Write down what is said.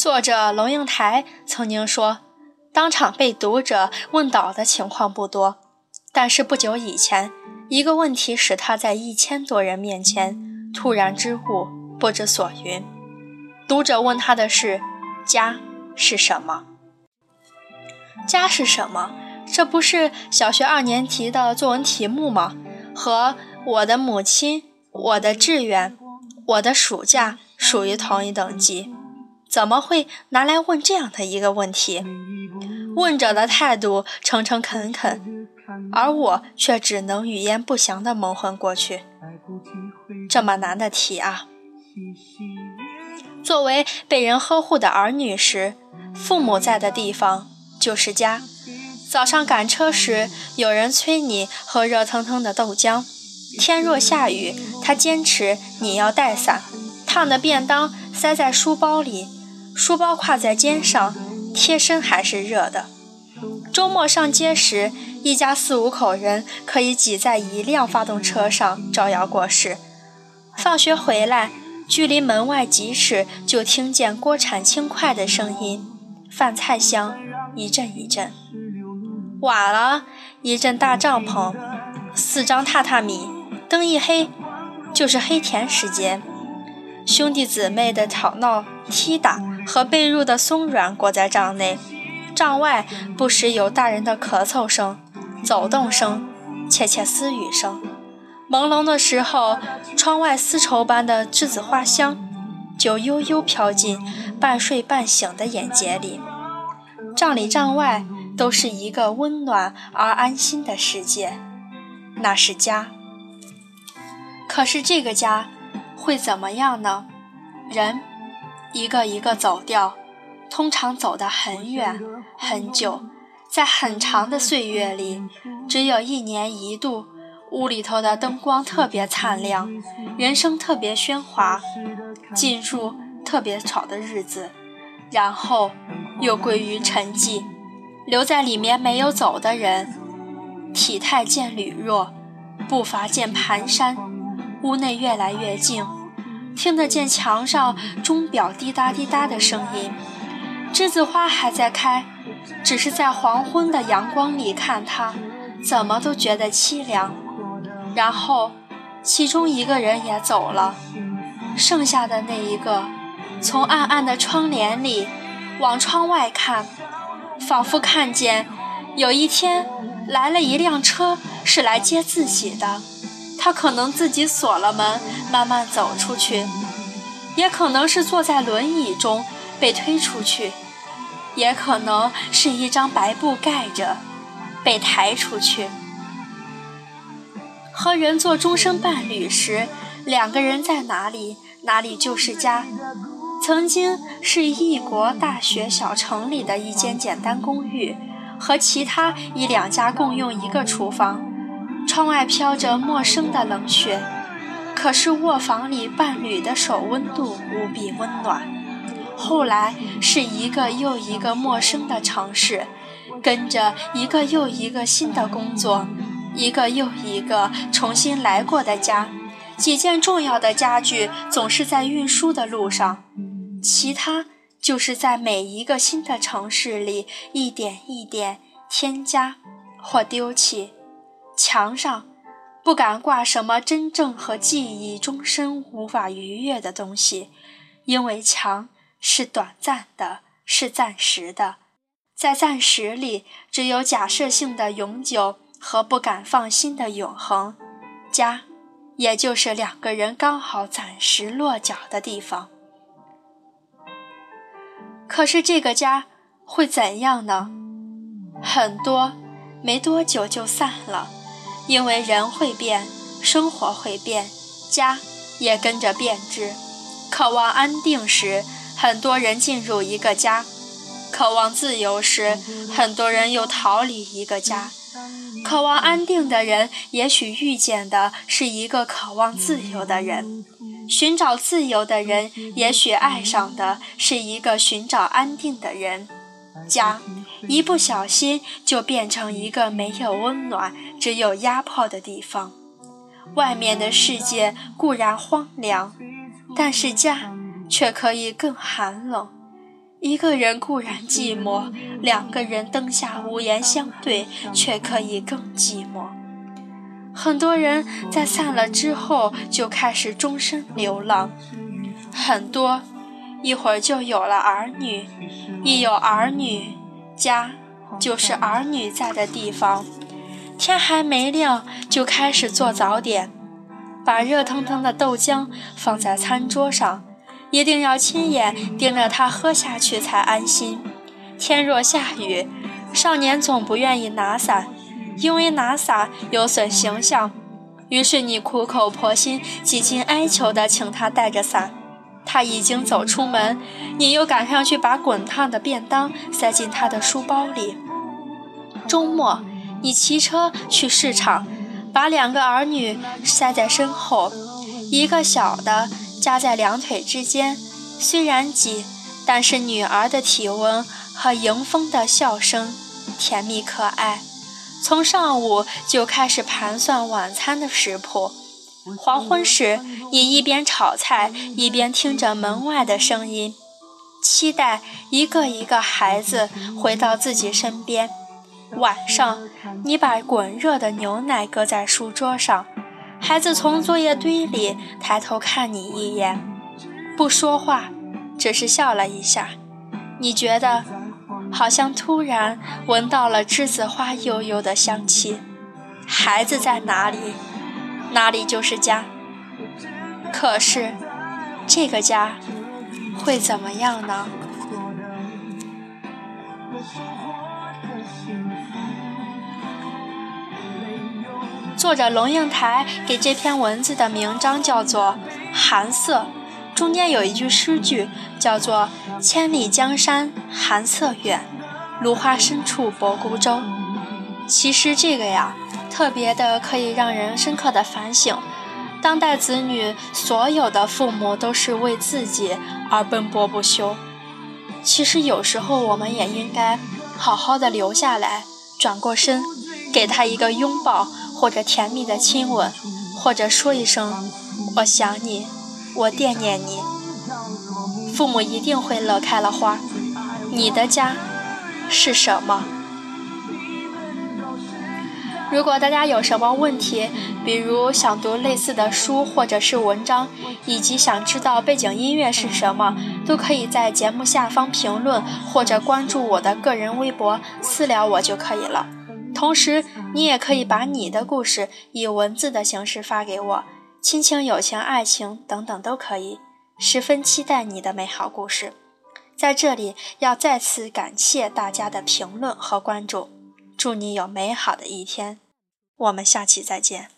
作者龙应台曾经说，当场被读者问倒的情况不多，但是不久以前，一个问题使他在一千多人面前突然支吾，不知所云。读者问他的是：“家是什么？”家是什么？这不是小学二年级的作文题目吗？和我的母亲、我的志愿、我的暑假属于同一等级，怎么会拿来问这样的一个问题？问者的态度诚诚恳恳，而我却只能语焉不详地蒙混过去。这么难的题啊！作为被人呵护的儿女时，父母在的地方就是家。早上赶车时，有人催你喝热腾腾的豆浆；天若下雨，他坚持你要带伞。烫的便当塞在书包里，书包挎在肩上，贴身还是热的。周末上街时，一家四五口人可以挤在一辆发动车上招摇过市。放学回来，距离门外几尺就听见锅铲轻快的声音，饭菜香一阵一阵。晚了一阵大帐篷，四张榻榻米，灯一黑，就是黑田时间。兄弟姊妹的吵闹、踢打和被褥的松软裹在帐内，帐外不时有大人的咳嗽声、走动声、窃窃私语声。朦胧的时候，窗外丝绸般的栀子花香就悠悠飘进半睡半醒的眼睫里。帐里帐外。都是一个温暖而安心的世界，那是家。可是这个家会怎么样呢？人一个一个走掉，通常走得很远很久，在很长的岁月里，只有一年一度，屋里头的灯光特别灿亮，人声特别喧哗，进入特别吵的日子，然后又归于沉寂。留在里面没有走的人，体态渐履弱，步伐渐蹒跚。屋内越来越静，听得见墙上钟表滴答滴答的声音。栀子花还在开，只是在黄昏的阳光里看它，怎么都觉得凄凉。然后，其中一个人也走了，剩下的那一个，从暗暗的窗帘里往窗外看。仿佛看见，有一天来了一辆车，是来接自己的。他可能自己锁了门，慢慢走出去；也可能是坐在轮椅中被推出去；也可能是一张白布盖着，被抬出去。和人做终生伴侣时，两个人在哪里，哪里就是家。曾经是异国大学小城里的一间简单公寓，和其他一两家共用一个厨房，窗外飘着陌生的冷雪，可是卧房里伴侣的手温度无比温暖。后来是一个又一个陌生的城市，跟着一个又一个新的工作，一个又一个重新来过的家，几件重要的家具总是在运输的路上。其他就是在每一个新的城市里一点一点添加或丢弃。墙上不敢挂什么真正和记忆终身无法逾越的东西，因为墙是短暂的，是暂时的。在暂时里，只有假设性的永久和不敢放心的永恒。家，也就是两个人刚好暂时落脚的地方。可是这个家会怎样呢？很多没多久就散了，因为人会变，生活会变，家也跟着变质。渴望安定时，很多人进入一个家；渴望自由时，很多人又逃离一个家。渴望安定的人，也许遇见的是一个渴望自由的人。寻找自由的人，也许爱上的是一个寻找安定的人。家，一不小心就变成一个没有温暖、只有压迫的地方。外面的世界固然荒凉，但是家却可以更寒冷。一个人固然寂寞，两个人灯下无言相对，却可以更寂寞。很多人在散了之后就开始终身流浪，很多一会儿就有了儿女，一有儿女，家就是儿女在的地方。天还没亮就开始做早点，把热腾腾的豆浆放在餐桌上。一定要亲眼盯着他喝下去才安心。天若下雨，少年总不愿意拿伞，因为拿伞有损形象。于是你苦口婆心、几近哀求地请他带着伞。他已经走出门，你又赶上去把滚烫的便当塞进他的书包里。周末，你骑车去市场，把两个儿女塞在身后，一个小的。夹在两腿之间，虽然挤，但是女儿的体温和迎风的笑声甜蜜可爱。从上午就开始盘算晚餐的食谱。黄昏时，你一边炒菜，一边听着门外的声音，期待一个一个孩子回到自己身边。晚上，你把滚热的牛奶搁在书桌上。孩子从作业堆里抬头看你一眼，不说话，只是笑了一下。你觉得好像突然闻到了栀子花悠悠的香气。孩子在哪里，哪里就是家。可是，这个家会怎么样呢？作者龙应台给这篇文字的名章叫做《寒色》，中间有一句诗句叫做“千里江山寒色远，芦花深处泊孤舟”。其实这个呀，特别的可以让人深刻的反省，当代子女所有的父母都是为自己而奔波不休。其实有时候我们也应该好好的留下来，转过身，给他一个拥抱。或者甜蜜的亲吻，或者说一声“我想你，我惦念你”，父母一定会乐开了花。你的家是什么？如果大家有什么问题，比如想读类似的书或者是文章，以及想知道背景音乐是什么，都可以在节目下方评论，或者关注我的个人微博私聊我就可以了。同时，你也可以把你的故事以文字的形式发给我，亲情、友情、爱情等等都可以。十分期待你的美好故事。在这里，要再次感谢大家的评论和关注，祝你有美好的一天。我们下期再见。